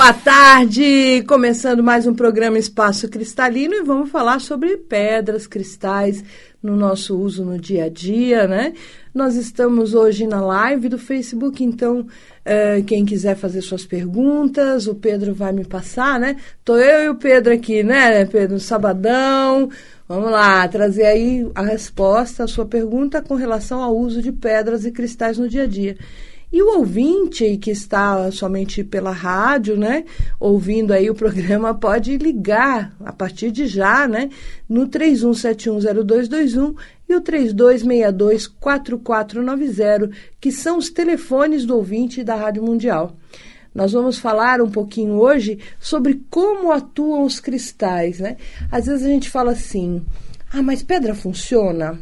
Boa tarde! Começando mais um programa Espaço Cristalino e vamos falar sobre pedras, cristais no nosso uso no dia a dia, né? Nós estamos hoje na live do Facebook, então uh, quem quiser fazer suas perguntas, o Pedro vai me passar, né? Tô eu e o Pedro aqui, né, Pedro? Sabadão. Vamos lá, trazer aí a resposta à sua pergunta com relação ao uso de pedras e cristais no dia a dia. E o ouvinte que está somente pela rádio, né, ouvindo aí o programa, pode ligar a partir de já, né, no 31710221 e o 32624490, que são os telefones do ouvinte da Rádio Mundial. Nós vamos falar um pouquinho hoje sobre como atuam os cristais, né? Às vezes a gente fala assim: "Ah, mas pedra funciona?"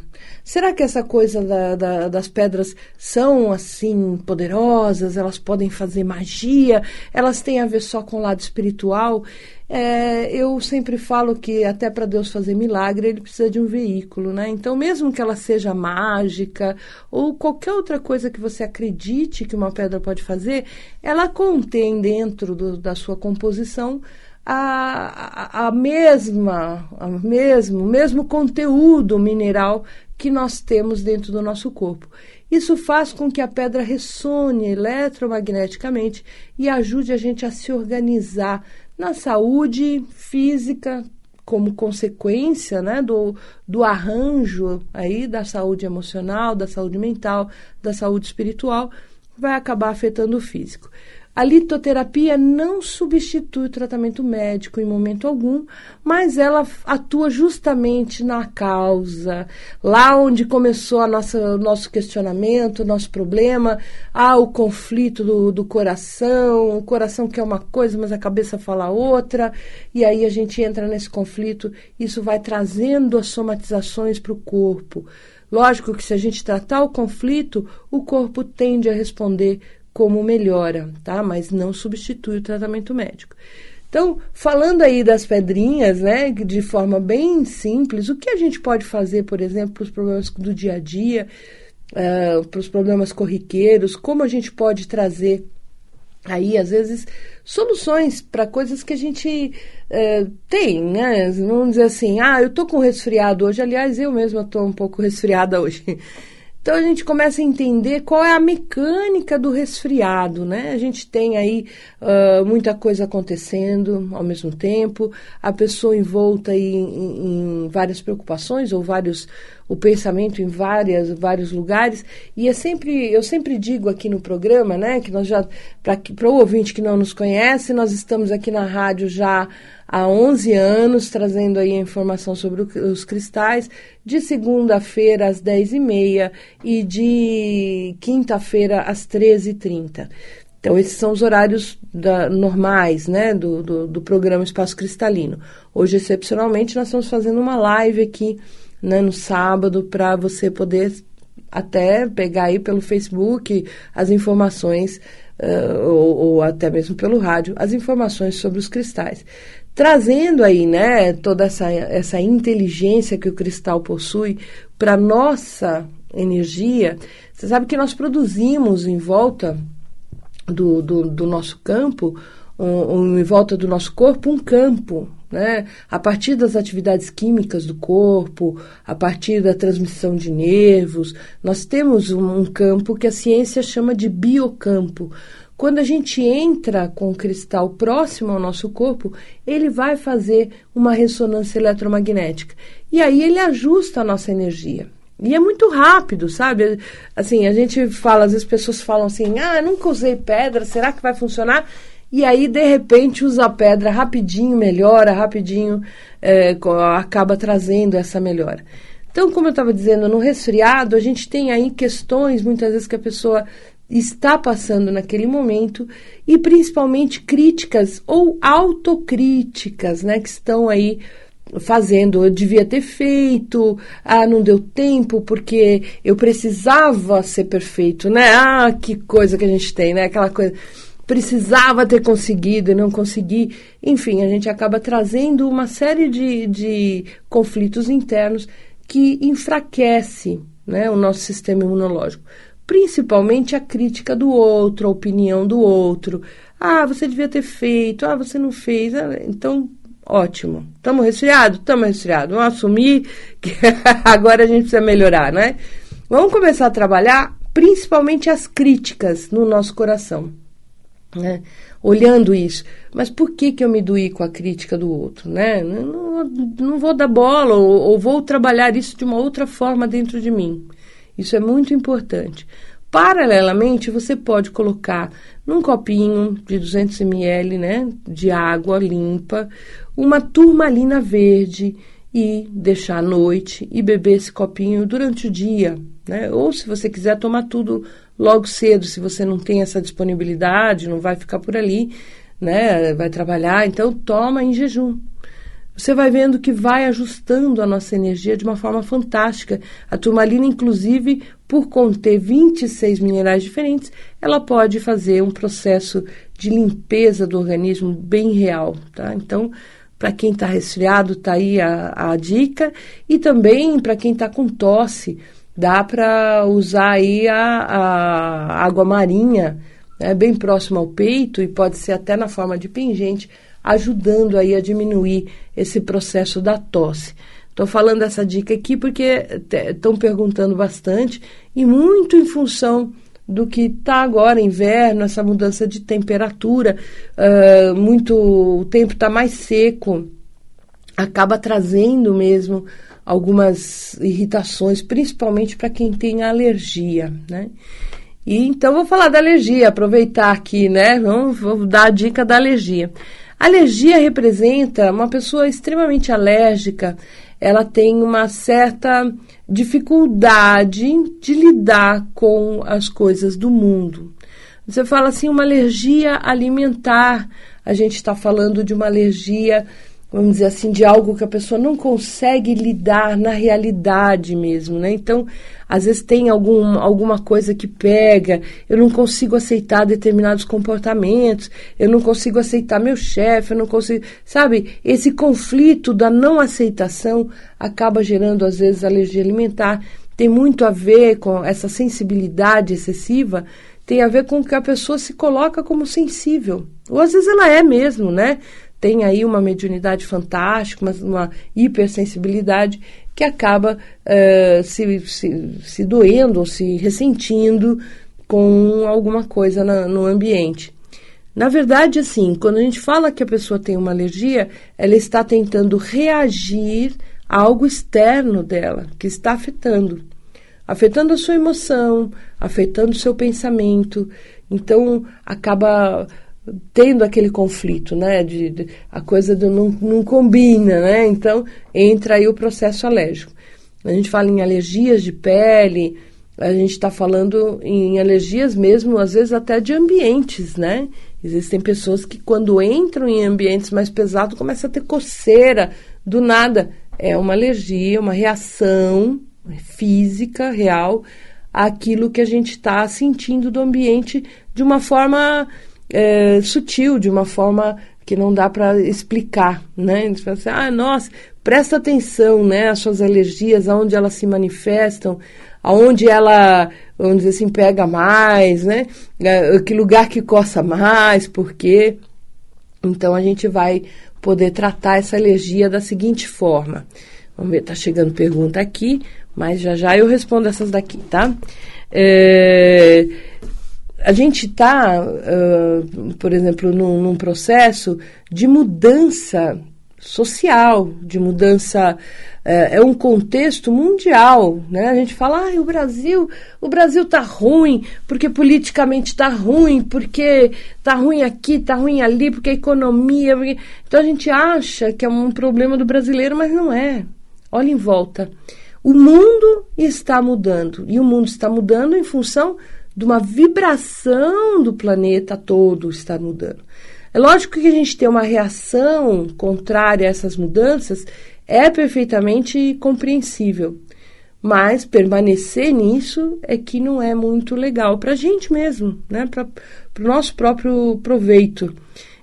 Será que essa coisa da, da, das pedras são assim poderosas? Elas podem fazer magia? Elas têm a ver só com o lado espiritual? É, eu sempre falo que até para Deus fazer milagre ele precisa de um veículo, né? Então, mesmo que ela seja mágica ou qualquer outra coisa que você acredite que uma pedra pode fazer, ela contém dentro do, da sua composição a, a, a mesma, a mesmo, o mesmo conteúdo mineral que nós temos dentro do nosso corpo. Isso faz com que a pedra ressone eletromagneticamente e ajude a gente a se organizar na saúde física, como consequência né, do, do arranjo aí da saúde emocional, da saúde mental, da saúde espiritual, vai acabar afetando o físico. A litoterapia não substitui o tratamento médico em momento algum, mas ela atua justamente na causa, lá onde começou a nossa, o nosso questionamento, o nosso problema, há o conflito do, do coração, o coração quer uma coisa, mas a cabeça fala outra, e aí a gente entra nesse conflito, isso vai trazendo as somatizações para o corpo. Lógico que se a gente tratar o conflito, o corpo tende a responder como melhora, tá? Mas não substitui o tratamento médico. Então, falando aí das pedrinhas, né, de forma bem simples, o que a gente pode fazer, por exemplo, para os problemas do dia a dia, uh, para os problemas corriqueiros, como a gente pode trazer aí, às vezes, soluções para coisas que a gente uh, tem, né? Vamos dizer assim, ah, eu tô com resfriado hoje, aliás, eu mesma tô um pouco resfriada hoje. Então a gente começa a entender qual é a mecânica do resfriado, né? A gente tem aí uh, muita coisa acontecendo ao mesmo tempo, a pessoa envolta em, em, em, várias preocupações ou vários o pensamento em várias, vários lugares e é sempre eu sempre digo aqui no programa, né? Que nós já para o ouvinte que não nos conhece, nós estamos aqui na rádio já há 11 anos, trazendo aí a informação sobre os cristais, de segunda-feira às 10h30 e de quinta-feira às 13h30. Então, esses são os horários da, normais né, do, do, do, programa Espaço Cristalino. Hoje, excepcionalmente, nós estamos fazendo uma live aqui né, no sábado para você poder até pegar aí pelo Facebook as informações, uh, ou, ou até mesmo pelo rádio, as informações sobre os cristais trazendo aí, né, toda essa, essa inteligência que o cristal possui para nossa energia. Você sabe que nós produzimos em volta do, do, do nosso campo, um, um, em volta do nosso corpo, um campo, né? A partir das atividades químicas do corpo, a partir da transmissão de nervos, nós temos um, um campo que a ciência chama de biocampo. Quando a gente entra com o cristal próximo ao nosso corpo, ele vai fazer uma ressonância eletromagnética. E aí ele ajusta a nossa energia. E é muito rápido, sabe? Assim, a gente fala, às vezes as pessoas falam assim: ah, nunca usei pedra, será que vai funcionar? E aí, de repente, usa a pedra rapidinho, melhora, rapidinho, é, acaba trazendo essa melhora. Então, como eu estava dizendo, no resfriado, a gente tem aí questões, muitas vezes, que a pessoa está passando naquele momento e principalmente críticas ou autocríticas, né, que estão aí fazendo, eu devia ter feito, ah, não deu tempo porque eu precisava ser perfeito, né? Ah, que coisa que a gente tem, né? Aquela coisa precisava ter conseguido e não consegui. Enfim, a gente acaba trazendo uma série de, de conflitos internos que enfraquece né, o nosso sistema imunológico. Principalmente a crítica do outro, a opinião do outro. Ah, você devia ter feito, ah, você não fez. Ah, então, ótimo. Estamos resfriados? Estamos resfriados. Vamos assumir que agora a gente precisa melhorar, né? Vamos começar a trabalhar principalmente as críticas no nosso coração né? olhando isso. Mas por que, que eu me doí com a crítica do outro? Né? Não, não vou dar bola ou, ou vou trabalhar isso de uma outra forma dentro de mim. Isso é muito importante. Paralelamente, você pode colocar num copinho de 200 ml né, de água limpa uma turmalina verde e deixar à noite e beber esse copinho durante o dia. Né? Ou se você quiser tomar tudo logo cedo, se você não tem essa disponibilidade, não vai ficar por ali, né? Vai trabalhar, então toma em jejum. Você vai vendo que vai ajustando a nossa energia de uma forma fantástica. A turmalina, inclusive, por conter 26 minerais diferentes, ela pode fazer um processo de limpeza do organismo bem real, tá? Então, para quem está resfriado, tá aí a, a dica. E também para quem está com tosse, dá para usar aí a, a água marinha, né, bem próximo ao peito e pode ser até na forma de pingente, ajudando aí a diminuir esse processo da tosse. Estou falando essa dica aqui porque estão perguntando bastante e muito em função do que está agora, inverno, essa mudança de temperatura, uh, muito o tempo está mais seco, acaba trazendo mesmo algumas irritações, principalmente para quem tem alergia, né? E então vou falar da alergia, aproveitar aqui, né? Vamos, vou dar a dica da alergia. Alergia representa uma pessoa extremamente alérgica, ela tem uma certa dificuldade de lidar com as coisas do mundo. Você fala assim, uma alergia alimentar, a gente está falando de uma alergia vamos dizer assim, de algo que a pessoa não consegue lidar na realidade mesmo, né? Então, às vezes tem algum, alguma coisa que pega, eu não consigo aceitar determinados comportamentos, eu não consigo aceitar meu chefe, eu não consigo, sabe? Esse conflito da não aceitação acaba gerando, às vezes, alergia alimentar. Tem muito a ver com essa sensibilidade excessiva, tem a ver com que a pessoa se coloca como sensível. Ou às vezes ela é mesmo, né? Tem aí uma mediunidade fantástica, uma, uma hipersensibilidade que acaba uh, se, se, se doendo ou se ressentindo com alguma coisa na, no ambiente. Na verdade, assim, quando a gente fala que a pessoa tem uma alergia, ela está tentando reagir a algo externo dela, que está afetando. Afetando a sua emoção, afetando o seu pensamento. Então, acaba tendo aquele conflito, né? De, de a coisa não, não combina, né? Então entra aí o processo alérgico. A gente fala em alergias de pele, a gente está falando em alergias mesmo, às vezes até de ambientes, né? Existem pessoas que quando entram em ambientes mais pesados começam a ter coceira do nada. É uma alergia, uma reação física real àquilo que a gente está sentindo do ambiente de uma forma é, sutil, de uma forma que não dá para explicar, né? Eles falam assim, ah, nossa, presta atenção, né, as suas alergias, aonde elas se manifestam, aonde ela, vamos dizer assim, pega mais, né? É, que lugar que coça mais, por quê? Então a gente vai poder tratar essa alergia da seguinte forma. Vamos ver, tá chegando pergunta aqui, mas já já eu respondo essas daqui, tá? É, a gente está, uh, por exemplo, num, num, processo de mudança social, de mudança uh, é um contexto mundial, né? A gente fala, ah, o Brasil, o Brasil tá ruim porque politicamente tá ruim, porque tá ruim aqui, tá ruim ali, porque a economia, porque... então a gente acha que é um problema do brasileiro, mas não é. Olha em volta. O O mundo está mudando e o mundo está mudando em função de uma vibração do planeta todo está mudando. É lógico que a gente ter uma reação contrária a essas mudanças é perfeitamente compreensível, mas permanecer nisso é que não é muito legal para a gente mesmo, né? para o nosso próprio proveito.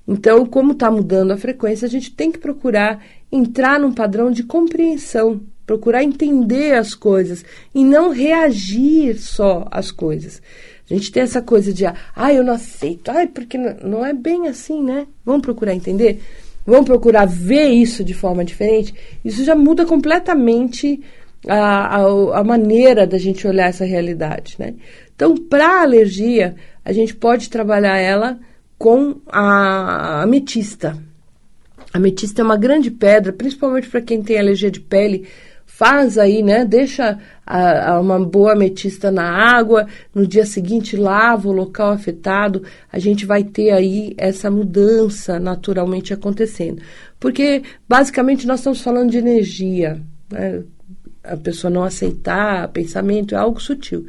Então, como está mudando a frequência, a gente tem que procurar entrar num padrão de compreensão procurar entender as coisas e não reagir só às coisas. A gente tem essa coisa de, ah, eu não aceito, ai, porque não, é bem assim, né? Vamos procurar entender? Vamos procurar ver isso de forma diferente? Isso já muda completamente a, a, a maneira da gente olhar essa realidade, né? Então, para alergia, a gente pode trabalhar ela com a ametista. A ametista é uma grande pedra, principalmente para quem tem alergia de pele, faz aí, né? Deixa a, a uma boa ametista na água, no dia seguinte lava o local afetado, a gente vai ter aí essa mudança naturalmente acontecendo. Porque basicamente nós estamos falando de energia, né? a pessoa não aceitar pensamento é algo sutil.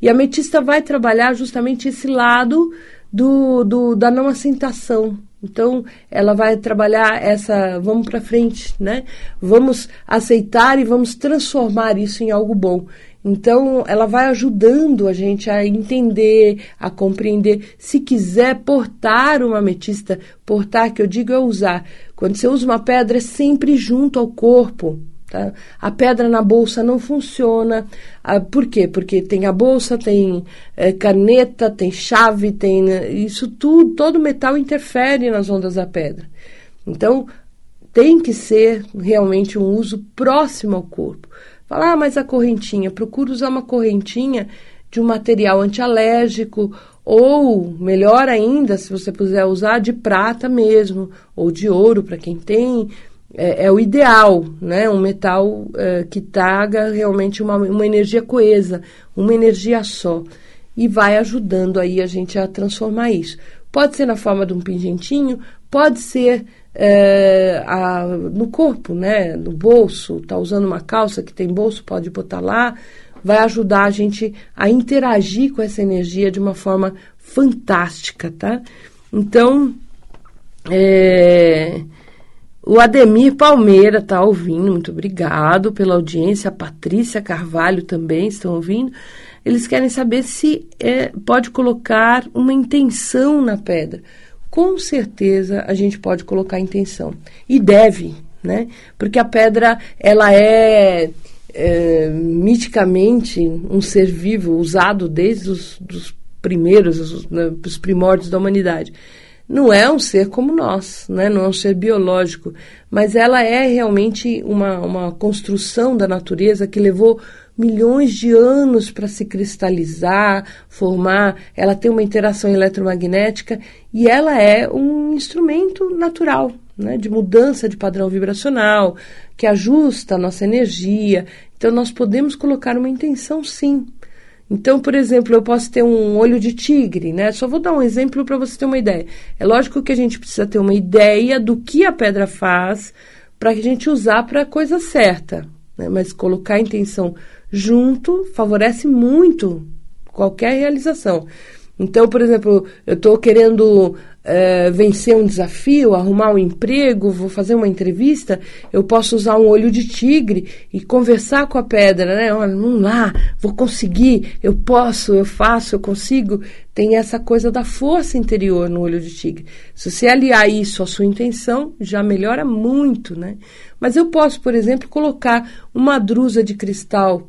E a ametista vai trabalhar justamente esse lado do, do da não aceitação, então, ela vai trabalhar essa, vamos para frente, né? Vamos aceitar e vamos transformar isso em algo bom. Então, ela vai ajudando a gente a entender, a compreender. Se quiser portar uma ametista, portar, que eu digo é usar. Quando você usa uma pedra, é sempre junto ao corpo. Tá? A pedra na bolsa não funciona. Ah, por quê? Porque tem a bolsa, tem é, caneta, tem chave, tem né, isso tudo, todo metal interfere nas ondas da pedra. Então tem que ser realmente um uso próximo ao corpo. Falar, ah, mas a correntinha, procura usar uma correntinha de um material antialérgico ou melhor ainda, se você puder usar de prata mesmo ou de ouro para quem tem é, é, o ideal, né? Um metal é, que traga realmente uma, uma energia coesa, uma energia só. E vai ajudando aí a gente a transformar isso. Pode ser na forma de um pingentinho, pode ser é, a, no corpo, né? No bolso, tá usando uma calça que tem bolso, pode botar lá. Vai ajudar a gente a interagir com essa energia de uma forma fantástica, tá? Então, é, o Ademir Palmeira está ouvindo, muito obrigado pela audiência. A Patrícia Carvalho também estão ouvindo. Eles querem saber se é, pode colocar uma intenção na pedra. Com certeza a gente pode colocar intenção. E deve, né? Porque a pedra, ela é, é miticamente um ser vivo, usado desde os primeiros, os, né, os primórdios da humanidade não é um ser como nós, né? não é um ser biológico, mas ela é realmente uma, uma construção da natureza que levou milhões de anos para se cristalizar, formar. Ela tem uma interação eletromagnética e ela é um instrumento natural. Né, de mudança de padrão vibracional, que ajusta a nossa energia. Então, nós podemos colocar uma intenção, sim, então, por exemplo, eu posso ter um olho de tigre, né? Só vou dar um exemplo para você ter uma ideia. É lógico que a gente precisa ter uma ideia do que a pedra faz para que a gente usar para a coisa certa, né? Mas colocar a intenção junto favorece muito qualquer realização. Então, por exemplo, eu estou querendo é, vencer um desafio, arrumar um emprego, vou fazer uma entrevista, eu posso usar um olho de tigre e conversar com a pedra, né? Olha, vamos lá, vou conseguir, eu posso, eu faço, eu consigo. Tem essa coisa da força interior no olho de tigre. Se você aliar isso à sua intenção, já melhora muito, né? Mas eu posso, por exemplo, colocar uma drusa de cristal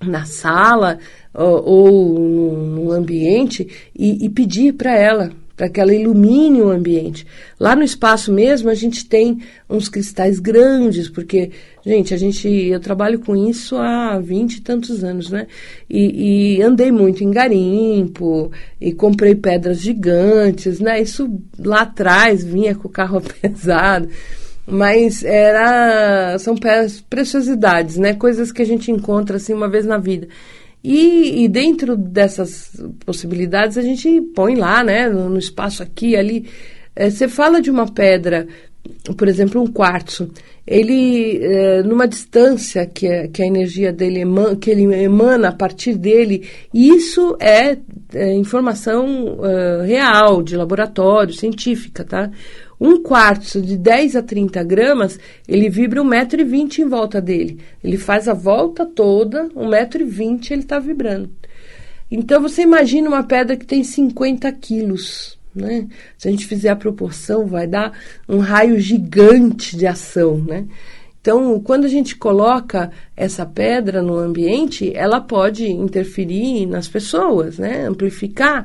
na sala ou, ou no ambiente e, e pedir para ela para que ela ilumine o ambiente. Lá no espaço mesmo a gente tem uns cristais grandes, porque, gente, a gente, eu trabalho com isso há vinte e tantos anos, né? E, e, andei muito em garimpo, e comprei pedras gigantes, né? Isso lá atrás vinha com o carro pesado. Mas era, são preciosidades, né? Coisas que a gente encontra assim uma vez na vida. E, e, dentro dessas possibilidades a gente põe lá, né, no, no espaço aqui, ali. É, você fala de uma pedra por exemplo, um quartzo, ele, é, numa distância que, é, que a energia dele emana, que ele emana a partir dele, isso é, é informação real, de laboratório, científica, tá? Um quartzo de 10 a 30 gramas, ele vibra 1,20m em volta dele. Ele faz a volta toda, 1,20m ele está vibrando. Então, você imagina uma pedra que tem 50 quilos. Né? Se a gente fizer a proporção, vai dar um raio gigante de ação. Né? Então, quando a gente coloca essa pedra no ambiente, ela pode interferir nas pessoas, né? amplificar.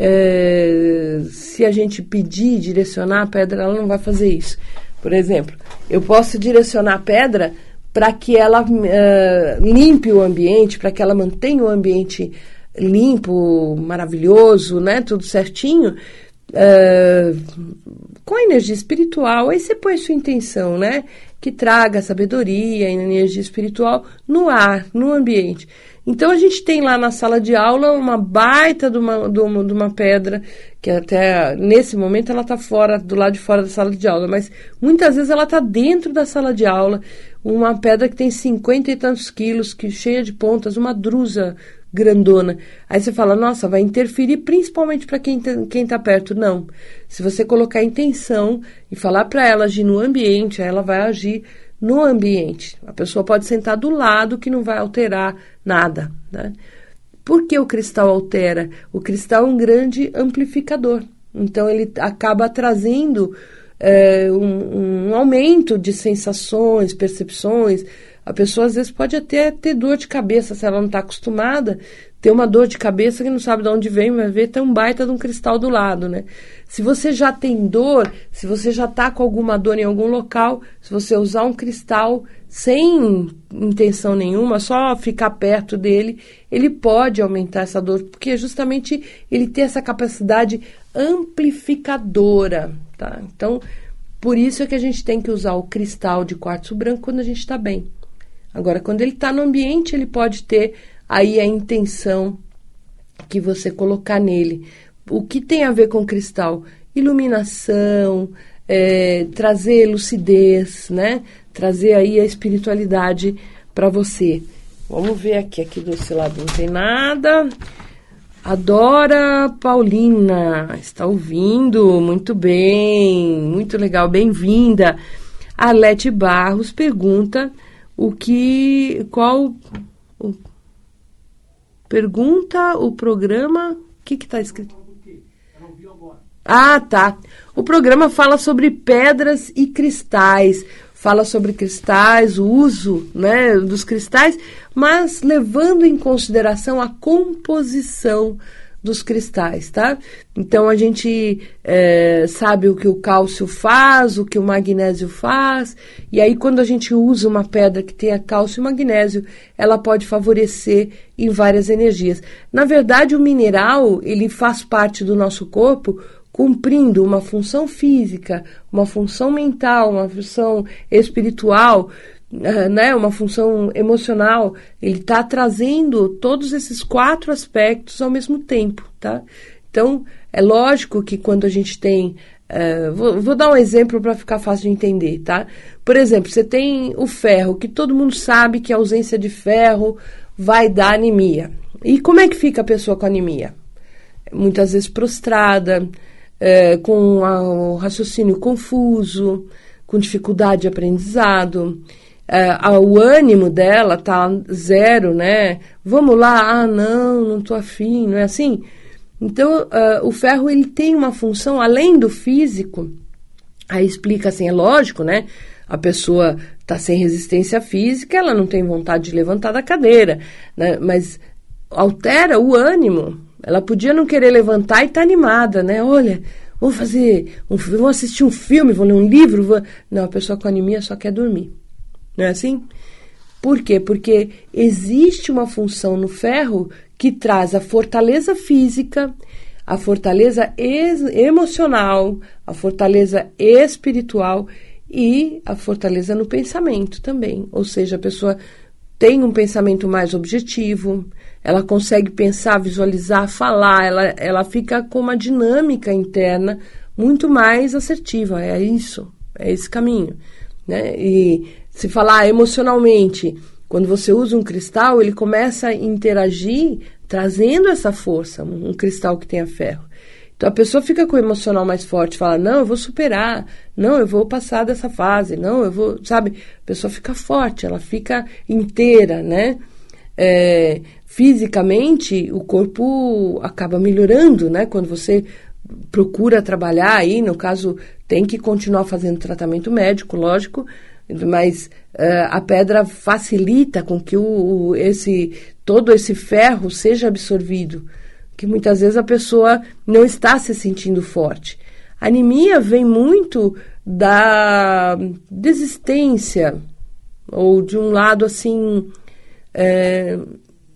É, se a gente pedir, direcionar a pedra, ela não vai fazer isso. Por exemplo, eu posso direcionar a pedra para que ela uh, limpe o ambiente, para que ela mantenha o ambiente limpo, maravilhoso, né? Tudo certinho. Uh, com a energia espiritual, aí você põe sua intenção, né? Que traga sabedoria energia espiritual no ar, no ambiente. Então a gente tem lá na sala de aula uma baita de uma, de uma, de uma pedra, que até nesse momento ela está fora, do lado de fora da sala de aula, mas muitas vezes ela está dentro da sala de aula, uma pedra que tem cinquenta e tantos quilos, que cheia de pontas, uma drusa grandona. Aí você fala, nossa, vai interferir principalmente para quem está quem tá perto. Não. Se você colocar intenção e falar para ela agir no ambiente, ela vai agir no ambiente. A pessoa pode sentar do lado que não vai alterar nada. Né? Por que o cristal altera? O cristal é um grande amplificador. Então ele acaba trazendo é, um, um aumento de sensações, percepções, a pessoa às vezes pode até ter dor de cabeça se ela não está acostumada, ter uma dor de cabeça que não sabe de onde vem, vai ver tem um baita de um cristal do lado, né? Se você já tem dor, se você já está com alguma dor em algum local, se você usar um cristal sem intenção nenhuma, só ficar perto dele, ele pode aumentar essa dor, porque justamente ele tem essa capacidade amplificadora, tá? Então, por isso é que a gente tem que usar o cristal de quartzo branco quando a gente está bem. Agora, quando ele está no ambiente, ele pode ter aí a intenção que você colocar nele. O que tem a ver com cristal? Iluminação, é, trazer lucidez, né? Trazer aí a espiritualidade para você. Vamos ver aqui, aqui desse lado não tem nada. Adora Paulina, está ouvindo? Muito bem, muito legal, bem-vinda. Arlete Barros pergunta o que qual o, pergunta o programa o que está escrito? Ah tá. O programa fala sobre pedras e cristais. Fala sobre cristais o uso né dos cristais mas levando em consideração a composição dos cristais, tá? Então a gente é, sabe o que o cálcio faz, o que o magnésio faz, e aí quando a gente usa uma pedra que tenha cálcio e magnésio, ela pode favorecer em várias energias. Na verdade, o mineral ele faz parte do nosso corpo cumprindo uma função física, uma função mental, uma função espiritual né, uma função emocional, ele está trazendo todos esses quatro aspectos ao mesmo tempo, tá? Então, é lógico que quando a gente tem. Uh, vou, vou, dar um exemplo para ficar fácil de entender, tá? Por exemplo, você tem o ferro, que todo mundo sabe que a ausência de ferro vai dar anemia. E como é que fica a pessoa com anemia? Muitas vezes prostrada, uh, com o raciocínio confuso, com dificuldade de aprendizado uh, o ânimo dela tá zero, né? Vamos lá, ah, não, não tô afim, não é assim? Então, uh, o ferro ele tem uma função além do físico. Aí explica assim, é lógico, né? A pessoa está sem resistência física, ela não tem vontade de levantar da cadeira, né? Mas altera o ânimo. Ela podia não querer levantar e tá animada, né? Olha, vou fazer, um, vou assistir um filme, vou ler um livro. Vou... Não, a pessoa com anemia só quer dormir. Não é assim? Por quê? Porque existe uma função no ferro que traz a fortaleza física, a fortaleza emocional, a fortaleza espiritual e a fortaleza no pensamento também. Ou seja, a pessoa tem um pensamento mais objetivo, ela consegue pensar, visualizar, falar, ela, ela fica com uma dinâmica interna muito mais assertiva. É isso. É esse caminho. Né? E se falar emocionalmente, quando você usa um cristal, ele começa a interagir trazendo essa força, um cristal que tenha ferro. Então a pessoa fica com o emocional mais forte, fala: "Não, eu vou superar. Não, eu vou passar dessa fase. Não, eu vou", sabe? A pessoa fica forte, ela fica inteira, né? É, fisicamente, o corpo acaba melhorando, né? Quando você procura trabalhar aí, no caso, tem que continuar fazendo tratamento médico, lógico, mas uh, a pedra facilita com que o, o, esse todo esse ferro seja absorvido que muitas vezes a pessoa não está se sentindo forte. A anemia vem muito da desistência, ou de um lado assim. É,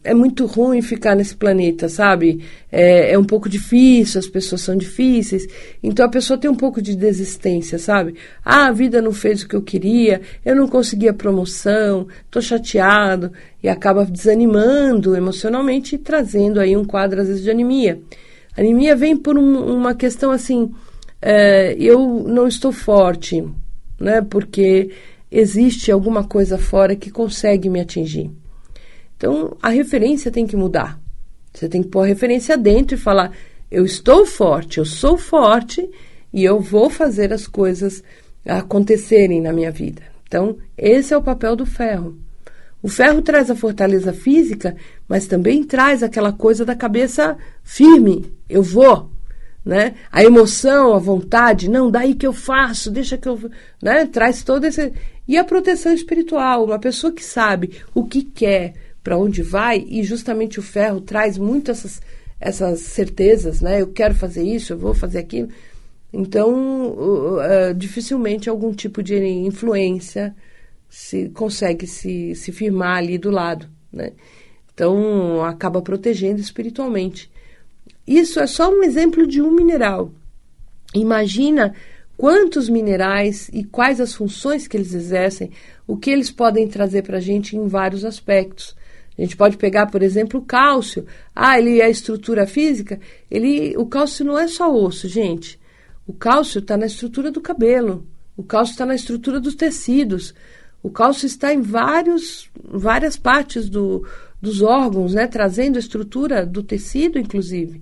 é muito ruim ficar nesse planeta, sabe? É, é, um pouco difícil, as pessoas são difíceis. Então a pessoa tem um pouco de desistência, sabe? Ah, a vida não fez o que eu queria, eu não consegui a promoção, tô chateado. E acaba desanimando emocionalmente e trazendo aí um quadro, às vezes, de anemia. A anemia vem por um, uma questão assim: é, eu não estou forte, né? Porque existe alguma coisa fora que consegue me atingir. Então, a referência tem que mudar. Você tem que pôr a referência dentro e falar: eu estou forte, eu sou forte e eu vou fazer as coisas acontecerem na minha vida. Então, esse é o papel do ferro. O ferro traz a fortaleza física, mas também traz aquela coisa da cabeça firme. Eu vou, né? A emoção, a vontade, não, daí que eu faço, deixa que eu, né? Traz todo esse e a proteção espiritual, uma pessoa que sabe o que quer, para onde vai, e justamente o ferro traz muito essas, essas certezas, né? Eu quero fazer isso, eu vou fazer aquilo. Então, uh, dificilmente algum tipo de influência se consegue se, se firmar ali do lado, né? Então, acaba protegendo espiritualmente. Isso é só um exemplo de um mineral. Imagina quantos minerais e quais as funções que eles exercem, o que eles podem trazer para a gente em vários aspectos. A gente pode pegar, por exemplo, o cálcio. Ah, ele é estrutura física. Ele, o cálcio não é só osso, gente. O cálcio está na estrutura do cabelo. O cálcio está na estrutura dos tecidos. O cálcio está em vários, várias partes do, dos órgãos, né? Trazendo a estrutura do tecido, inclusive.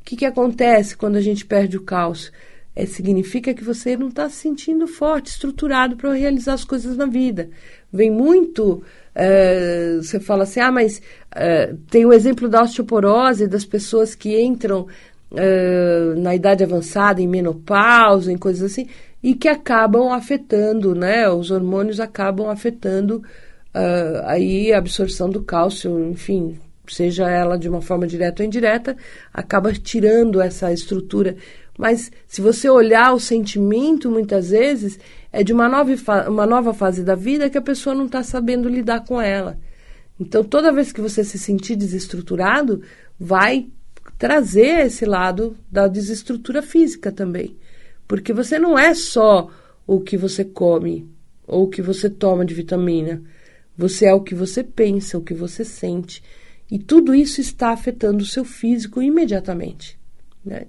O que, que acontece quando a gente perde o cálcio? É, significa que você não está se sentindo forte, estruturado para realizar as coisas na vida. Vem muito Uh, você fala assim, ah, mas uh, tem o exemplo da osteoporose, das pessoas que entram uh, na idade avançada, em menopausa, em coisas assim, e que acabam afetando, né? Os hormônios acabam afetando aí a absorção do cálcio, enfim, seja ela de uma forma direta ou indireta, acaba tirando essa estrutura. Mas se você olhar o sentimento, muitas vezes, é de uma nova, uma nova fase da vida que a pessoa não está sabendo lidar com ela. Então, toda vez que você se sentir desestruturado, vai trazer esse lado da desestrutura física também. Porque você não é só o que você come ou o que você toma de vitamina. Você é o que você pensa, o que você sente. E tudo isso está afetando o seu físico imediatamente. Né?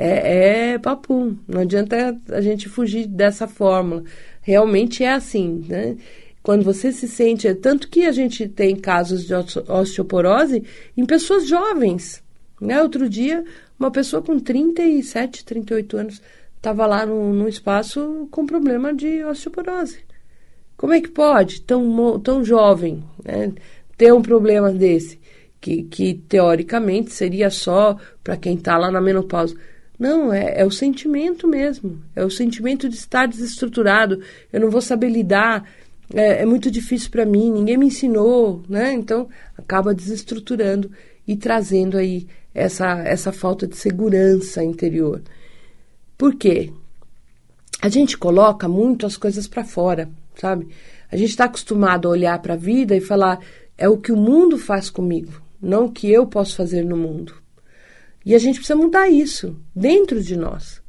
É, é papum. Não adianta a gente fugir dessa fórmula. Realmente é assim, né? Quando você se sente. É tanto que a gente tem casos de osteoporose em pessoas jovens. Né? Outro dia, uma pessoa com 37, 38 anos estava lá no, espaço com problema de osteoporose. Como é que pode, tão, tão jovem, né, ter um problema desse? Que, que teoricamente seria só para quem está lá na menopausa. Não, é, é o sentimento mesmo. É o sentimento de estar desestruturado. Eu não vou saber lidar. É, é muito difícil para mim. Ninguém me ensinou, né? Então acaba desestruturando e trazendo aí essa, essa falta de segurança interior. Por quê? A gente coloca muito as coisas para fora, sabe? A gente está acostumado a olhar para a vida e falar é o que o mundo faz comigo, não o que eu posso fazer no mundo. E a gente precisa mudar isso dentro de nós.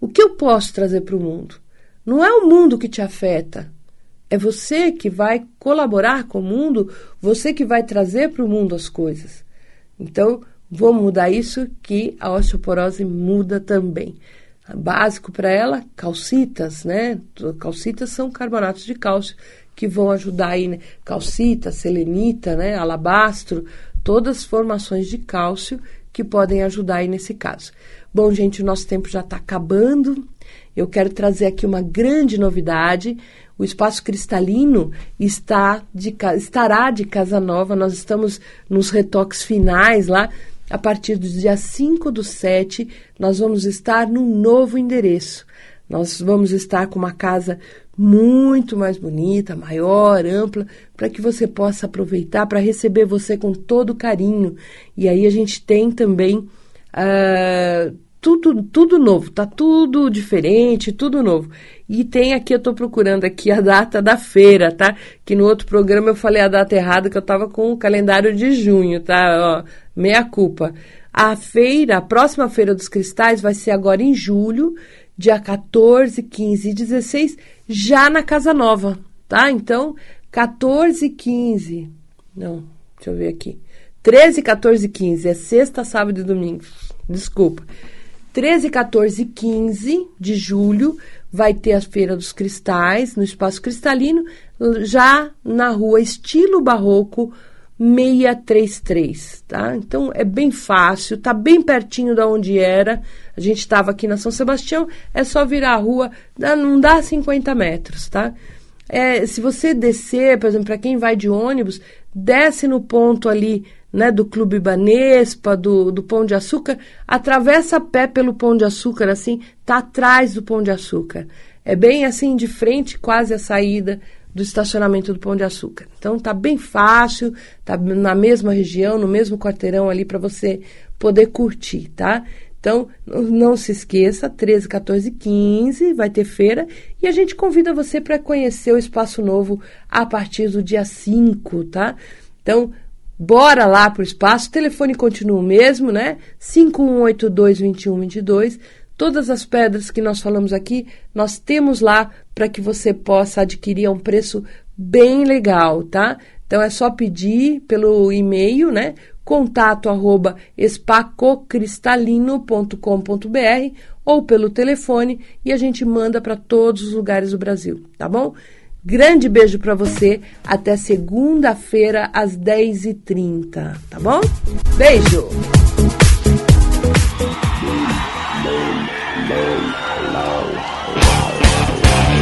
O que eu posso trazer para o mundo? Não é o mundo que te afeta. É você que vai colaborar com o mundo, você que vai trazer para o mundo as coisas. Então, vamos mudar isso que a osteoporose muda também. Básico para ela, calcitas, né? Calcitas são carbonatos de cálcio que vão ajudar aí, né? calcita, selenita, né? Alabastro, todas formações de cálcio que podem ajudar aí nesse caso. Bom, gente, o nosso tempo já está acabando. Eu quero trazer aqui uma grande novidade. O Espaço Cristalino está de, estará de casa nova. Nós estamos nos retoques finais lá. A partir do dia 5 do 7, nós vamos estar num novo endereço. Nós vamos estar com uma casa muito mais bonita, maior, ampla, para que você possa aproveitar para receber você com todo carinho. E aí a gente tem também uh, tudo, tudo novo, tá tudo diferente, tudo novo. E tem aqui, eu estou procurando aqui a data da feira, tá? Que no outro programa eu falei a data errada, que eu estava com o calendário de junho, tá? Ó, meia culpa. A feira, a próxima Feira dos Cristais vai ser agora em julho, dia 14, 15 e 16, já na Casa Nova, tá? Então, 14 e 15. Não, deixa eu ver aqui. 13, 14 e 15 é sexta, sábado e domingo. Desculpa. 13, 14 e 15 de julho vai ter a Feira dos Cristais no Espaço Cristalino, já na rua Estilo Barroco 633, tá? Então é bem fácil, tá bem pertinho da onde era. A gente estava aqui na São Sebastião, é só virar a rua, não dá 50 metros, tá? É, se você descer, por exemplo, para quem vai de ônibus, desce no ponto ali né, do Clube Banespa, do, do Pão de Açúcar, atravessa a pé pelo Pão de Açúcar, assim, tá atrás do Pão de Açúcar. É bem assim, de frente, quase a saída do estacionamento do Pão de Açúcar. Então tá bem fácil, tá na mesma região, no mesmo quarteirão ali para você poder curtir, tá? Então, não se esqueça, 13, 14 e 15 vai ter feira e a gente convida você para conhecer o Espaço Novo a partir do dia 5, tá? Então, Bora lá para o espaço. O telefone continua o mesmo, né? 5182-2122. Todas as pedras que nós falamos aqui, nós temos lá para que você possa adquirir a um preço bem legal, tá? Então é só pedir pelo e-mail, né? Contato arroba espacocristalino.com.br ou pelo telefone e a gente manda para todos os lugares do Brasil, tá bom? Grande beijo para você. Até segunda-feira, às 10h30. Tá bom? Beijo!